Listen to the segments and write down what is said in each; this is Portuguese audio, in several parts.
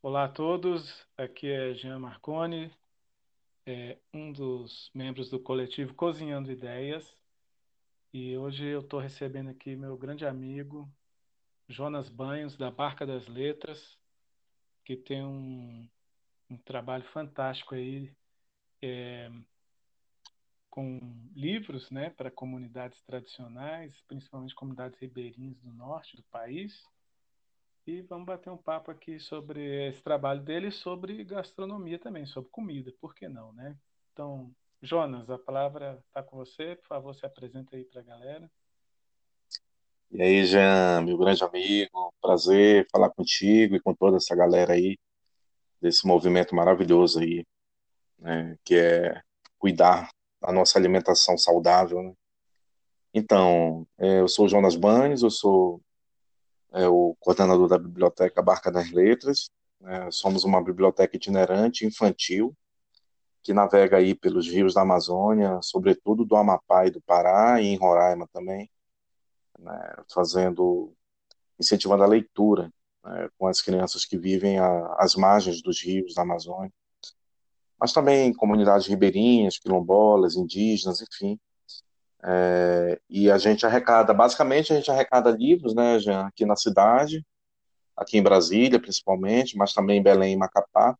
Olá a todos, aqui é Jean Marconi, é um dos membros do coletivo Cozinhando Ideias, e hoje eu estou recebendo aqui meu grande amigo Jonas Banhos, da Barca das Letras, que tem um, um trabalho fantástico aí é, com livros né, para comunidades tradicionais, principalmente comunidades ribeirinhas do norte do país e vamos bater um papo aqui sobre esse trabalho dele e sobre gastronomia também, sobre comida, por que não, né? Então, Jonas, a palavra está com você, por favor, se apresenta aí para a galera. E aí, Jean, meu grande amigo, prazer falar contigo e com toda essa galera aí, desse movimento maravilhoso aí, né, que é cuidar da nossa alimentação saudável, né? Então, é, eu sou Jonas Banes, eu sou é, o coordenador da Biblioteca Barca das Letras. É, somos uma biblioteca itinerante infantil que navega aí pelos rios da Amazônia, sobretudo do Amapá e do Pará, e em Roraima também, né, fazendo, incentivando a leitura né, com as crianças que vivem a, às margens dos rios da Amazônia, mas também comunidades ribeirinhas, quilombolas, indígenas, enfim, é, e a gente arrecada, basicamente a gente arrecada livros, né, já aqui na cidade, aqui em Brasília principalmente, mas também em Belém e Macapá.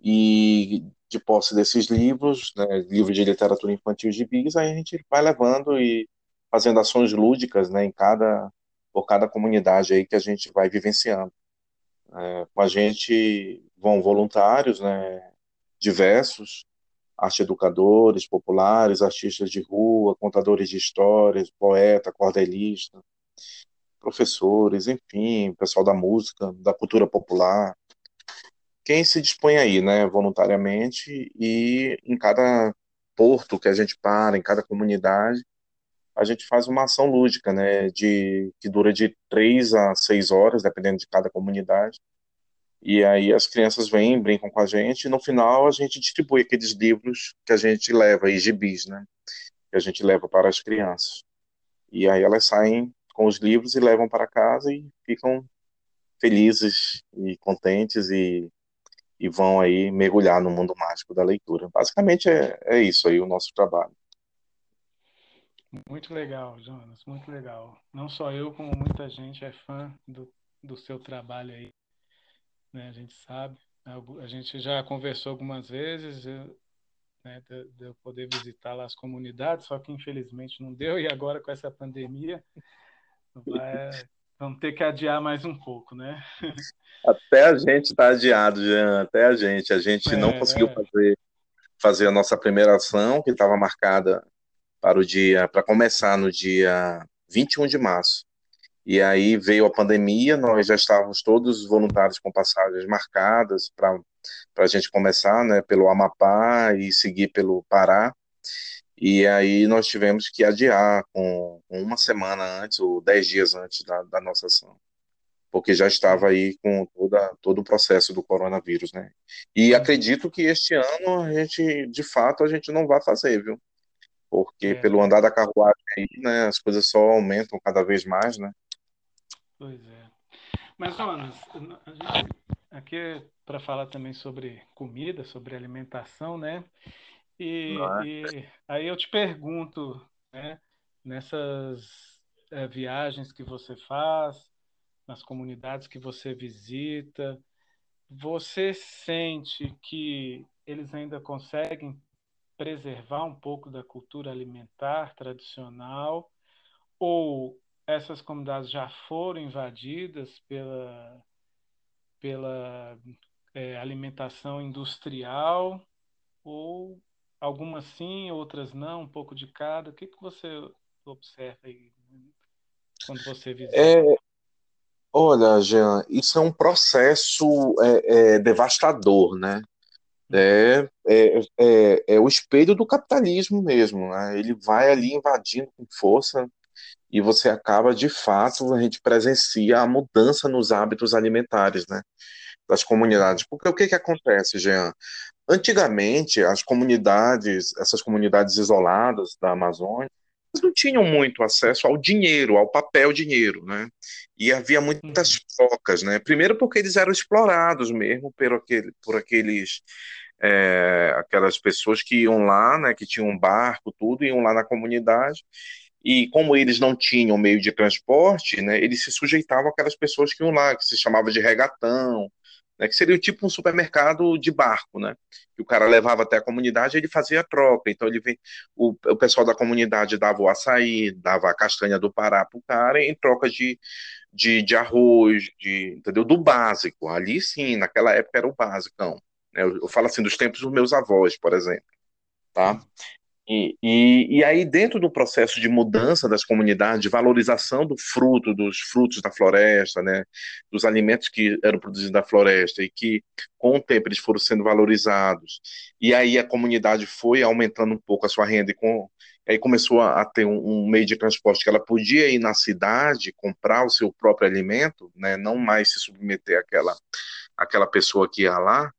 E de posse desses livros, né, livros de literatura infantil de bis, aí a gente vai levando e fazendo ações lúdicas, né, em cada por cada comunidade aí que a gente vai vivenciando. É, com a gente vão voluntários, né, diversos, arte educadores populares, artistas de rua, contadores de histórias, poeta, cordelista, professores, enfim, pessoal da música, da cultura popular. Quem se dispõe aí, né, voluntariamente, e em cada porto que a gente para, em cada comunidade, a gente faz uma ação lúdica, né, de, que dura de três a seis horas, dependendo de cada comunidade, e aí as crianças vêm, brincam com a gente, e no final a gente distribui aqueles livros que a gente leva, e gibis, né? Que a gente leva para as crianças. E aí elas saem com os livros e levam para casa e ficam felizes e contentes e, e vão aí mergulhar no mundo mágico da leitura. Basicamente é, é isso aí o nosso trabalho. Muito legal, Jonas, muito legal. Não só eu, como muita gente é fã do, do seu trabalho aí né? A gente sabe, a gente já conversou algumas vezes, né, de, de eu poder visitar lá as comunidades, só que infelizmente não deu, e agora com essa pandemia vai, vamos ter que adiar mais um pouco, né? Até a gente está adiado, Jean, até a gente. A gente é, não conseguiu é. fazer, fazer a nossa primeira ação, que estava marcada para o dia, para começar no dia 21 de março. E aí veio a pandemia, nós já estávamos todos voluntários com passagens marcadas para a gente começar, né, pelo Amapá e seguir pelo Pará. E aí nós tivemos que adiar com, uma semana antes, ou dez dias antes da, da nossa ação, porque já estava aí com toda, todo o processo do coronavírus, né? E acredito que este ano a gente, de fato, a gente não vai fazer, viu? Porque é. pelo andar da carruagem aí, né, as coisas só aumentam cada vez mais, né? Pois é. Mas, Jonas, a gente aqui é para falar também sobre comida, sobre alimentação, né? E, e aí eu te pergunto, né, nessas é, viagens que você faz, nas comunidades que você visita, você sente que eles ainda conseguem preservar um pouco da cultura alimentar tradicional ou essas comunidades já foram invadidas pela, pela é, alimentação industrial, ou algumas sim, outras não, um pouco de cada. O que, que você observa aí quando você visita? É, olha, Jean, isso é um processo é, é devastador, né? É, é, é, é, o espelho do capitalismo mesmo, né? Ele vai ali invadindo com força e você acaba, de fato, a gente presencia a mudança nos hábitos alimentares, né, das comunidades. Porque o que que acontece, Jean? Antigamente, as comunidades, essas comunidades isoladas da Amazônia, não tinham muito acesso ao dinheiro, ao papel dinheiro, né? E havia muitas uhum. trocas, né? Primeiro porque eles eram explorados mesmo por, aquele, por aqueles é, aquelas pessoas que iam lá, né? Que tinham um barco, tudo, iam lá na comunidade e como eles não tinham meio de transporte, né? Eles se sujeitavam àquelas pessoas que iam lá, que se chamava de regatão, né, que seria tipo um supermercado de barco, né? Que o cara levava até a comunidade e ele fazia a troca. Então ele vem, o, o pessoal da comunidade dava o açaí, dava a castanha do Pará para o cara em troca de, de, de arroz, de, entendeu? Do básico. Ali sim, naquela época era o básico. Né? Eu, eu falo assim dos tempos dos meus avós, por exemplo. Tá? E, e, e, aí, dentro do processo de mudança das comunidades, de valorização do fruto, dos frutos da floresta, né, dos alimentos que eram produzidos da floresta e que, com o tempo, eles foram sendo valorizados, e aí a comunidade foi aumentando um pouco a sua renda e com, aí começou a, ter um, um, meio de transporte que ela podia ir na cidade comprar o seu próprio alimento, né, não mais se submeter àquela, àquela pessoa que ia lá,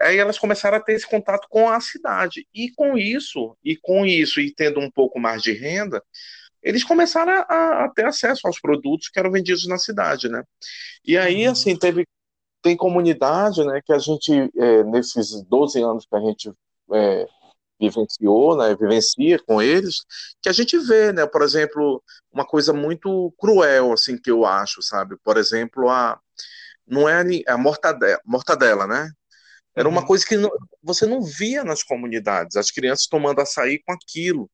Aí elas começaram a ter esse contato com a cidade. E com isso, e com isso, e tendo um pouco mais de renda, eles começaram a, a ter acesso aos produtos que eram vendidos na cidade, né? E aí, uhum. assim, teve tem comunidade, né, que a gente, é, nesses 12 anos que a gente é, vivenciou, né, vivencia com eles, que a gente vê, né, por exemplo, uma coisa muito cruel, assim, que eu acho, sabe? Por exemplo, a, não é a mortadela, mortadela né? Era uma uhum. coisa que não, você não via nas comunidades, as crianças tomando açaí com aquilo,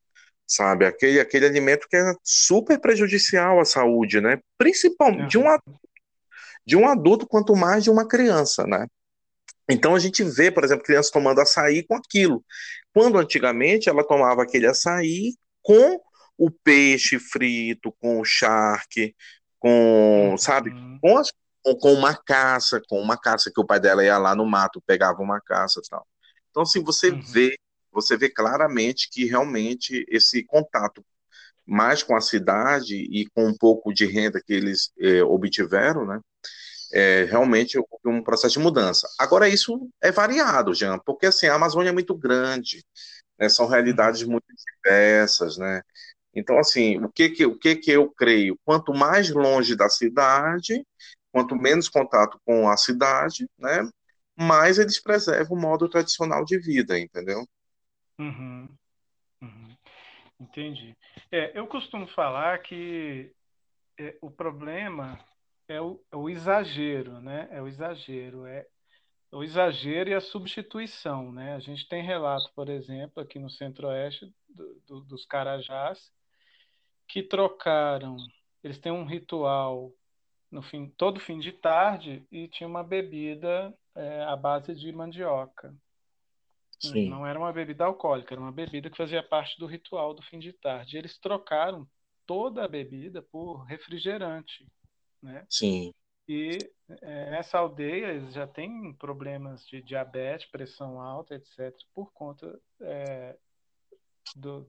sabe? Aquele, aquele alimento que é super prejudicial à saúde, né? Principalmente de, um, de um adulto, quanto mais de uma criança, né? Então a gente vê, por exemplo, crianças tomando açaí com aquilo. Quando antigamente ela tomava aquele açaí com o peixe frito, com o charque, com, sabe, uhum. com as com uma caça, com uma caça que o pai dela ia lá no mato, pegava uma caça e tal. Então, assim, você uhum. vê, você vê claramente que realmente esse contato mais com a cidade e com um pouco de renda que eles é, obtiveram, né, é realmente um processo de mudança. Agora, isso é variado, Jean, porque assim, a Amazônia é muito grande, né, são realidades uhum. muito diversas, né, então, assim, o que que, o que que eu creio? Quanto mais longe da cidade, quanto menos contato com a cidade, né, mais eles preservam o modo tradicional de vida, entendeu? Uhum. Uhum. Entendi. É, eu costumo falar que é, o problema é o, é o, exagero, né? É o exagero, é o exagero e a substituição, né? A gente tem relato, por exemplo, aqui no Centro-Oeste do, do, dos Carajás, que trocaram, eles têm um ritual no fim, todo fim de tarde e tinha uma bebida é, à base de mandioca. Sim. Não era uma bebida alcoólica, era uma bebida que fazia parte do ritual do fim de tarde. Eles trocaram toda a bebida por refrigerante, né? Sim. E é, nessa aldeia eles já têm problemas de diabetes, pressão alta, etc., por conta é, do,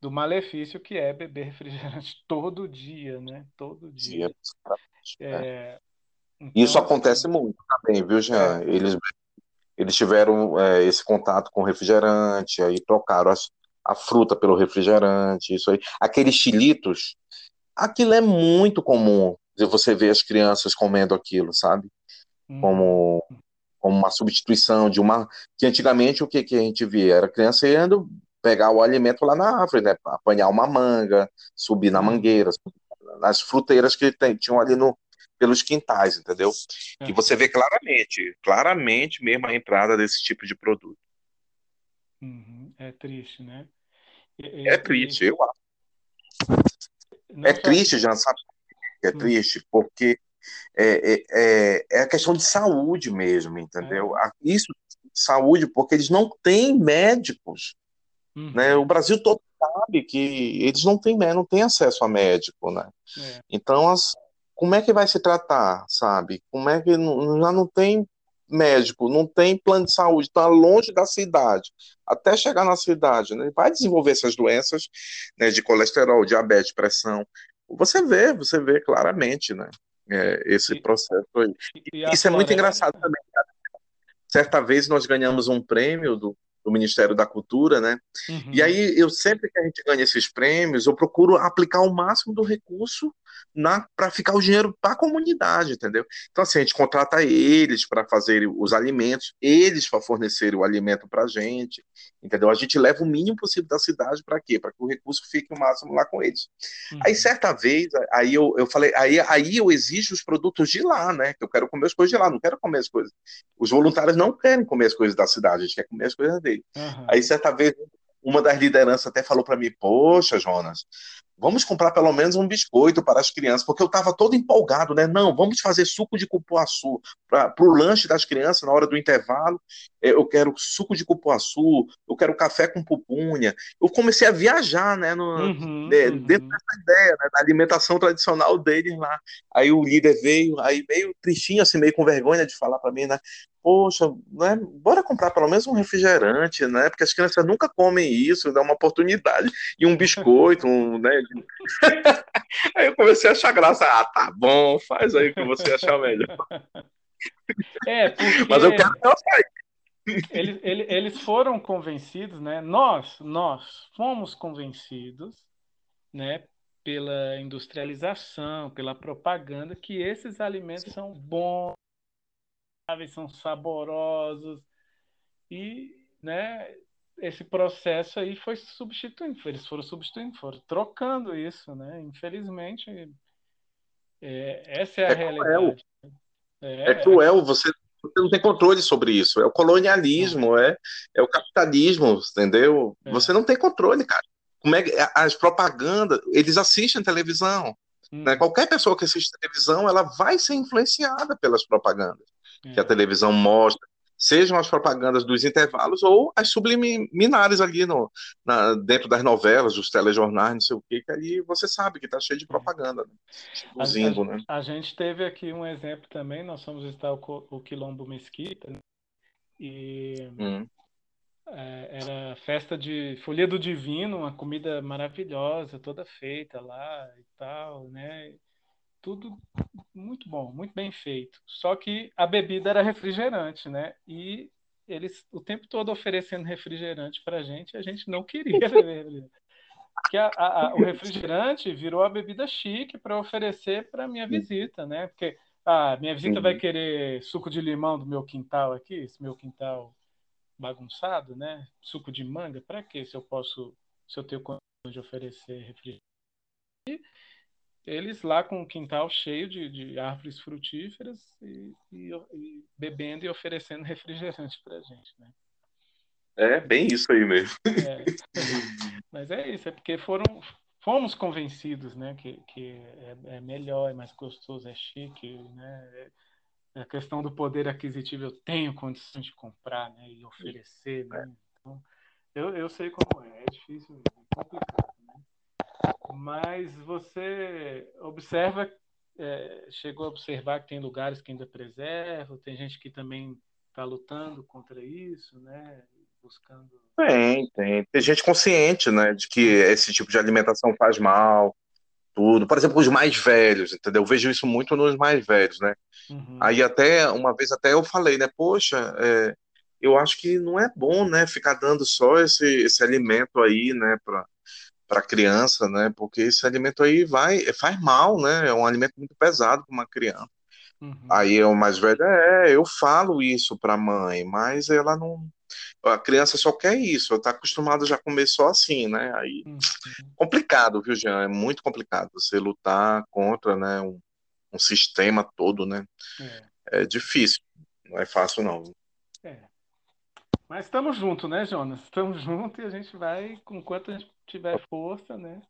do malefício que é beber refrigerante todo dia, né? Todo dia. Sim, é. é. Então, Isso acontece assim, muito também, viu, Jean? É. Eles, eles tiveram é, esse contato com refrigerante, aí trocaram as, a fruta pelo refrigerante, isso aí. Aqueles chilitos, aquilo é muito comum. Você vê as crianças comendo aquilo, sabe? Hum. Como, como uma substituição de uma. Que antigamente o que, que a gente via? Era criança indo pegar o alimento lá na árvore, né? Apanhar uma manga, subir na uhum. mangueira, nas fruteiras que tem, tinham ali no, pelos quintais, entendeu? É. E você vê claramente, claramente mesmo a entrada desse tipo de produto. Uhum. É triste, né? E, é triste, eu acho. Não é só... triste, já sabe? É hum. triste, porque é, é, é, é, a questão de saúde mesmo, entendeu? É. Isso, saúde, porque eles não têm médicos. Uhum. Né? O Brasil todo sabe que eles não têm, não têm acesso a médico, né? É. Então, as, como é que vai se tratar, sabe? Como é que não, já não tem médico, não tem plano de saúde, está longe da cidade, até chegar na cidade, né? Vai desenvolver essas doenças né, de colesterol, diabetes, pressão. Você vê, você vê claramente, né? É, esse e, processo aí. E Isso é muito engraçado também. Certa vez nós ganhamos um prêmio do, do Ministério da Cultura, né? Uhum. E aí eu sempre que a gente ganha esses prêmios, eu procuro aplicar o máximo do recurso para ficar o dinheiro para a comunidade, entendeu? Então assim a gente contrata eles para fazer os alimentos, eles para fornecer o alimento para a gente, entendeu? A gente leva o mínimo possível da cidade para quê? Para que o recurso fique o máximo lá com eles. Uhum. Aí certa vez, aí eu, eu falei, aí, aí eu exijo os produtos de lá, né? Que eu quero comer as coisas de lá, não quero comer as coisas. Os voluntários não querem comer as coisas da cidade, a gente quer comer as coisas Uhum. Aí certa vez uma das lideranças até falou para mim: Poxa, Jonas, vamos comprar pelo menos um biscoito para as crianças, porque eu estava todo empolgado, né? Não, vamos fazer suco de cupuaçu para o lanche das crianças na hora do intervalo. É, eu quero suco de cupuaçu, eu quero café com pupunha. Eu comecei a viajar, né? No, uhum, né, uhum. Dentro dessa ideia, né, da alimentação tradicional deles lá. Aí o líder veio, aí meio tristinho, assim, meio com vergonha de falar para mim, né? poxa, né, bora comprar pelo menos um refrigerante, né? Porque as crianças nunca comem isso, dá uma oportunidade. E um biscoito, um, né? aí eu comecei a achar graça. Ah, tá bom, faz aí o que você achar melhor. É, porque... Mas eu quero eles, eles, eles foram convencidos, né? Nós, nós fomos convencidos, né? Pela industrialização, pela propaganda, que esses alimentos são bons são saborosos e, né, esse processo aí foi substituindo, eles foram substituindo, foram trocando isso, né? Infelizmente, é, essa é a é realidade. Cruel. É, é cruel, você, você não tem controle sobre isso. É o colonialismo, é, é o capitalismo, entendeu? É. Você não tem controle, cara. Como é as propagandas, eles assistem televisão. Hum. Né? Qualquer pessoa que assiste televisão, ela vai ser influenciada pelas propagandas que a televisão mostra, sejam as propagandas dos intervalos ou as subliminares ali no, na, dentro das novelas, dos telejornais, não sei o que, que ali você sabe que está cheio de propaganda. Né? A, a, né? a, gente teve aqui um exemplo também, nós fomos visitar o, o Quilombo Mesquita, né? e hum. é, era festa de Folia do Divino, uma comida maravilhosa, toda feita lá e tal, né? Tudo muito bom, muito bem feito. Só que a bebida era refrigerante, né? E eles o tempo todo oferecendo refrigerante para a gente, a gente não queria beber. Porque a, a, o refrigerante virou a bebida chique para oferecer para minha visita, né? Porque a minha visita vai querer suco de limão do meu quintal aqui, esse meu quintal bagunçado, né? Suco de manga, para quê? Se eu posso, se eu tenho condição de oferecer refrigerante. Eles lá com o quintal cheio de, de árvores frutíferas e, e, e, bebendo e oferecendo refrigerante para a gente, né? É bem isso aí mesmo. É. Mas é isso, é porque foram, fomos convencidos, né, que, que é, é melhor, é mais gostoso, é chique, né? É, a questão do poder aquisitivo, eu tenho condições de comprar, né, e oferecer, né? Então, eu, eu sei como é, é difícil, é complicado mas você observa, é, chegou a observar que tem lugares que ainda preservam, tem gente que também está lutando contra isso, né? Buscando. Tem, tem. Tem gente consciente, né, de que esse tipo de alimentação faz mal, tudo. Por exemplo, os mais velhos, entendeu? Eu vejo isso muito nos mais velhos, né? Uhum. Aí até, uma vez até eu falei, né, poxa, é, eu acho que não é bom, né, ficar dando só esse, esse alimento aí, né, para criança, né? Porque esse alimento aí vai faz mal, né? É um alimento muito pesado para uma criança. Uhum. Aí o mais velho é, eu falo isso para a mãe, mas ela não a criança só quer isso, está acostumada já a comer só assim, né? Aí uhum. complicado, viu, Jean? É muito complicado você lutar contra, né, um, um sistema todo, né? É. é difícil, não é fácil não. É. Mas estamos juntos, né, Jonas? Estamos juntos e a gente vai, com quanto a gente tiver força, né?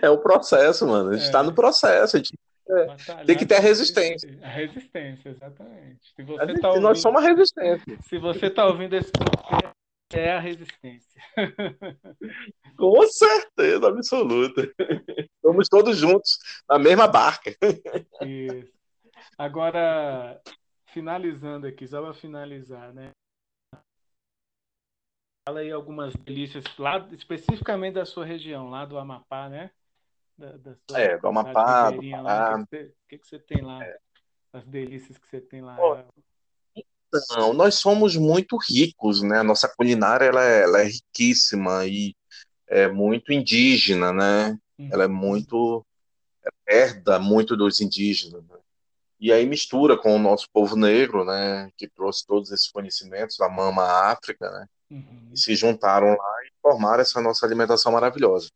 É o processo, mano. A gente está é. no processo. A gente é, tem que ter a resistência. A resistência, exatamente. Se você gente, tá ouvindo, nós somos a resistência. Se você está ouvindo esse podcast, é a resistência. Com certeza absoluta. Estamos todos juntos na mesma barca. Isso. Agora, finalizando aqui, só para finalizar, né? Fala aí algumas delícias lá, especificamente da sua região, lá do Amapá, né? Da, da sua, é, do Amapá. Do o que, que, você tem lá? É. As delícias que você tem lá. Então, nós somos muito ricos, né? A nossa culinária ela é, ela é riquíssima e é muito indígena, né? Ela é Uhum. muito herda muito dos indígenas, né? E aí mistura com o nosso povo negro, né? Que trouxe todos esses conhecimentos da mama África, né? Uhum. se juntaram lá e formaram essa nossa alimentação maravilhosa.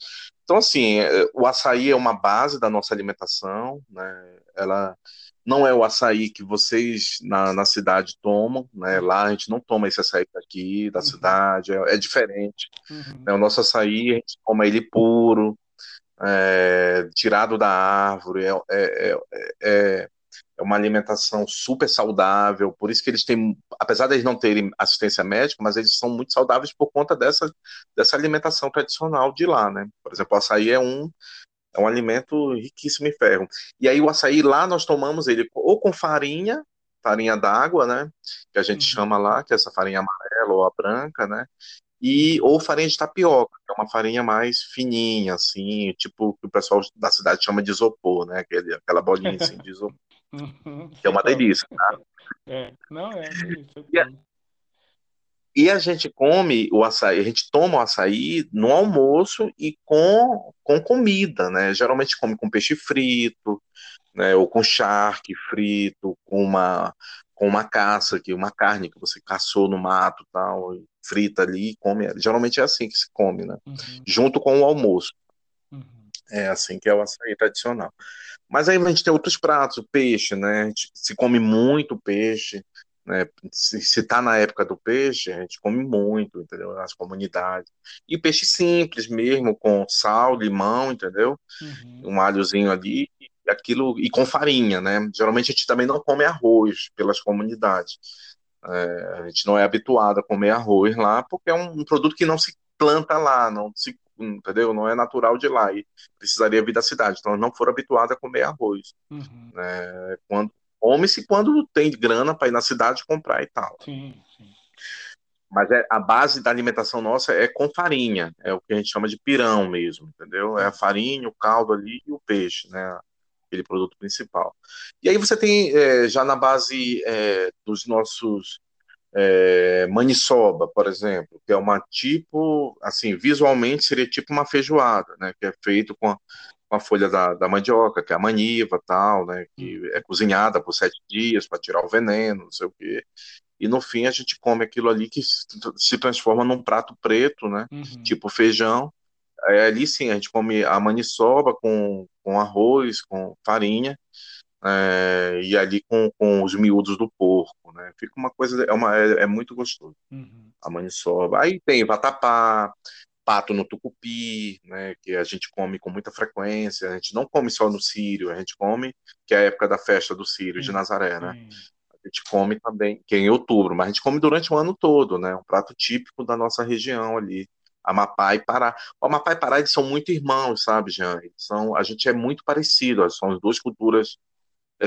Então, assim, é, o açaí é uma base da nossa alimentação, né? Ela não é o açaí que vocês na, na cidade tomam, né? Lá a gente não toma esse açaí daqui, da Uhum. cidade, é, é diferente. Uhum. né? O nosso açaí, a gente toma ele puro, é, tirado da árvore, é, é, é, uma alimentação super saudável, por isso que eles têm, apesar de eles não terem assistência médica, mas eles são muito saudáveis por conta dessa, dessa alimentação tradicional de lá, né? Por exemplo, o açaí é um, é um alimento riquíssimo em ferro. E aí o açaí lá nós tomamos ele ou com farinha, farinha d'água, né? Que a gente Uhum. chama lá, que é essa farinha amarela ou a branca, né? E, ou farinha de tapioca, que é uma farinha mais fininha, assim, tipo que o pessoal da cidade chama de isopor, né? Aquele, aquela bolinha assim de isopor, Uhum. é uma é. delícia. É. Não é, delícia, eu E a, e a gente come o açaí, a gente toma o açaí no almoço e com, com comida, né? Geralmente come com peixe frito, né? Ou com charque frito, com uma, com uma caça, que uma carne que você caçou no mato, tal, e frita ali e come. Geralmente é assim que se come, né? Uhum. Junto com o almoço. Uhum. É assim que é o açaí tradicional. Mas aí a gente tem outros pratos, o peixe, né? A gente se come muito peixe, né? Se, se tá na época do peixe, a gente come muito, entendeu? Nas comunidades. E peixe simples mesmo, com sal, limão, entendeu? Uhum. Um alhozinho ali, e aquilo, e com farinha, né? Geralmente a gente também não come arroz pelas comunidades. É, a gente não é habituado a comer arroz lá, porque é um, um produto que não se planta lá, não se, entendeu? Não é natural de lá e precisaria vir da cidade. Então, não foram habituados a comer arroz. Uhum. É, quando come-se quando tem grana para ir na cidade comprar e tal. Sim, sim. Mas é, a base da alimentação nossa é com farinha, é o que a gente chama de pirão mesmo, entendeu? É a farinha, o caldo ali e o peixe, né? Aquele produto principal. E aí você tem é, já na base é, dos nossos é, maniçoba, por exemplo, que é uma tipo, assim, visualmente seria tipo uma feijoada, né? Que é feito com a, com a folha da, da mandioca, que é a maniva, tal, né? Que Uhum. é cozinhada por sete dias para tirar o veneno, não sei o quê. E no fim a gente come aquilo ali que se transforma num prato preto, né? Uhum. Tipo feijão. Ali sim a gente come a maniçoba com, com arroz, com farinha é, e ali com, com os miúdos do porco, né? Fica uma coisa, é, uma, é, é muito gostoso, Uhum. a maniçoba. Aí tem vatapá, pato no tucupi, né? Que a gente come com muita frequência. A gente não come só no Sírio, a gente come, que é a época da festa do Sírio de Sim, Nazaré, né? sim. A gente come também, que é em outubro, mas a gente come durante o ano todo, né? Um prato típico da nossa região ali. Amapá e Pará. O Amapá e Pará, eles são muito irmãos, sabe, Jean? Eles são, a gente é muito parecido, são as duas culturas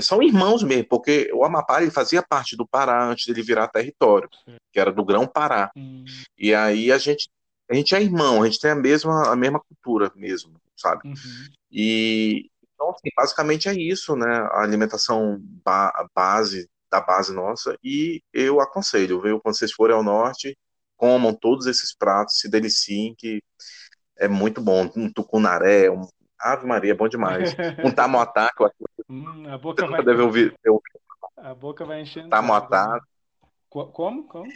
são irmãos mesmo, porque o Amapá ele fazia parte do Pará antes dele virar território, que era do Grão-Pará. Hum, E aí a gente, a gente é irmão, a gente tem a mesma, a mesma cultura mesmo, sabe? uhum. E então, assim, basicamente é isso, né? A alimentação ba- base da base nossa. E eu aconselho, viu? Quando vocês forem ao norte, comam todos esses pratos, se deliciem, que é muito bom. Um tucunaré, um Ave Maria, é bom demais. Um tamoatá, que eu acho que Hum, a você boca nunca vai, deve ouvir, a boca vai enchendo né? Co- Como? Como?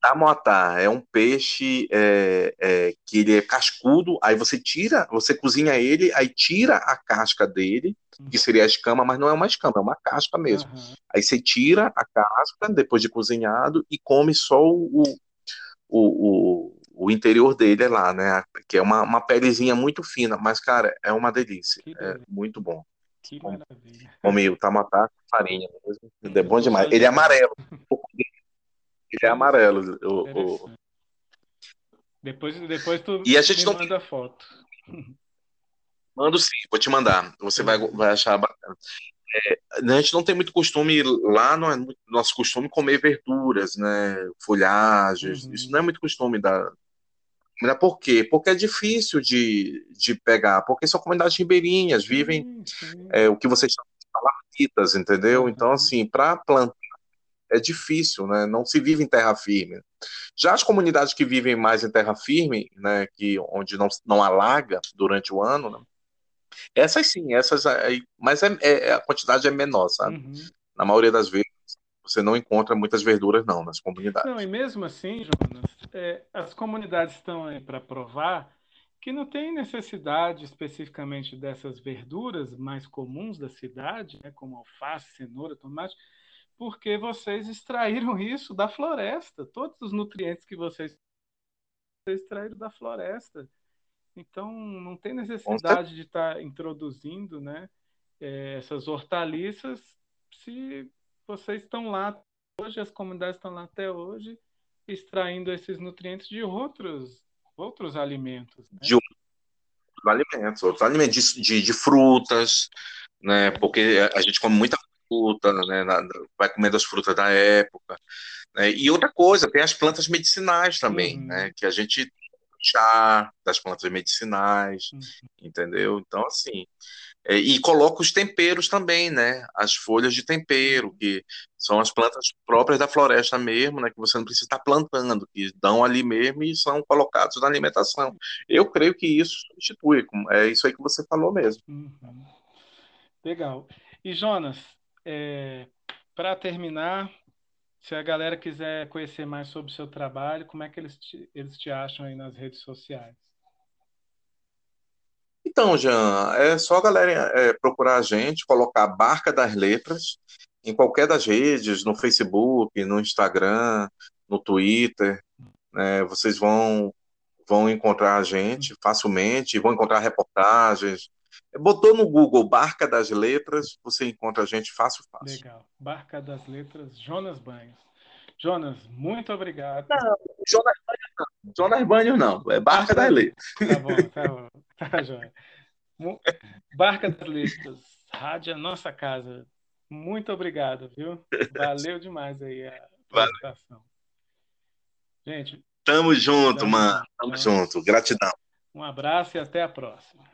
Tamoatá é um peixe é, é, que ele é cascudo, aí você tira, você cozinha ele, aí tira a casca dele, que seria a escama, mas não é uma escama, é uma casca mesmo. Aham. Aí você tira a casca depois de cozinhado e come só o, o, o, o interior dele lá, né? Que é uma, uma pelezinha muito fina, mas, cara, é uma delícia. Que É muito bom. que Come, maravilha. come o tamatá com farinha mesmo. É bom demais. Ele é amarelo. Ele é amarelo. O, o... Depois, depois tu E a gente não manda foto. Mando sim, vou te mandar. Você vai, Uhum. vai achar bacana. É, a gente não tem muito costume, lá não é muito nosso costume comer verduras, né? Folhagens. Isso não é Uhum. muito costume da. Mas Por quê? Porque é difícil de, de pegar, porque são comunidades ribeirinhas, vivem sim. é, o que vocês chamam de palafitas, entendeu? Então, Aham. assim, para plantar é difícil, né? Não se vive em terra firme. Já as comunidades que vivem mais em terra firme, né, que onde não, não alaga durante o ano, né, essas sim, essas aí, mas é, é, a quantidade é menor, sabe? Uhum. Na maioria das vezes você não encontra muitas verduras não nas comunidades. Não, e mesmo assim, Jonas, é, as comunidades estão aí para provar que não tem necessidade especificamente dessas verduras mais comuns da cidade, né, como alface, cenoura, tomate, porque vocês extraíram isso da floresta. Todos os nutrientes que vocês, extraíram da floresta. Então, não tem necessidade de estar tá introduzindo né, é, essas hortaliças se vocês estão lá hoje, as comunidades estão lá até hoje, extraindo esses nutrientes de outros outros alimentos. Né? De outros alimentos, outros alimentos, de, de, de, frutas, né? Porque a gente come muita fruta, né? vai comendo as frutas da época. Né? E outra coisa, tem as plantas medicinais também, uhum. né? Que a gente chá das plantas medicinais, uhum. entendeu? Então, assim, é, e coloca os temperos também, né? As folhas de tempero, que são as plantas próprias da floresta mesmo, né? Que você não precisa estar plantando, que dão ali mesmo e são colocados na alimentação. Eu creio que isso substitui, é isso aí que você falou mesmo. Uhum. Legal. E Jonas, é, para terminar, se a galera quiser conhecer mais sobre o seu trabalho, como é que eles te, eles te acham aí nas redes sociais? Então, Jean, é só a galera é, procurar a gente, colocar Barca das Letras em qualquer das redes, no Facebook, no Instagram, no Twitter. Né, vocês vão, vão encontrar a gente facilmente, vão encontrar reportagens. Botou no Google Barca das Letras, você encontra a gente fácil, fácil. Legal. Barca das Letras, Jonas Banhos. Jonas, muito obrigado. Não, Jonas Banhos não. Jonas Banhos não. É Barca das Letras. Tá bom, tá bom. Tá, joia. Barca das Letras, Rádio Nossa Casa. Muito obrigado, viu? Valeu demais aí a apresentação. Gente. Tamo junto, tamo, mano. Tamo, tamo junto. Gratidão. Um abraço e até a próxima.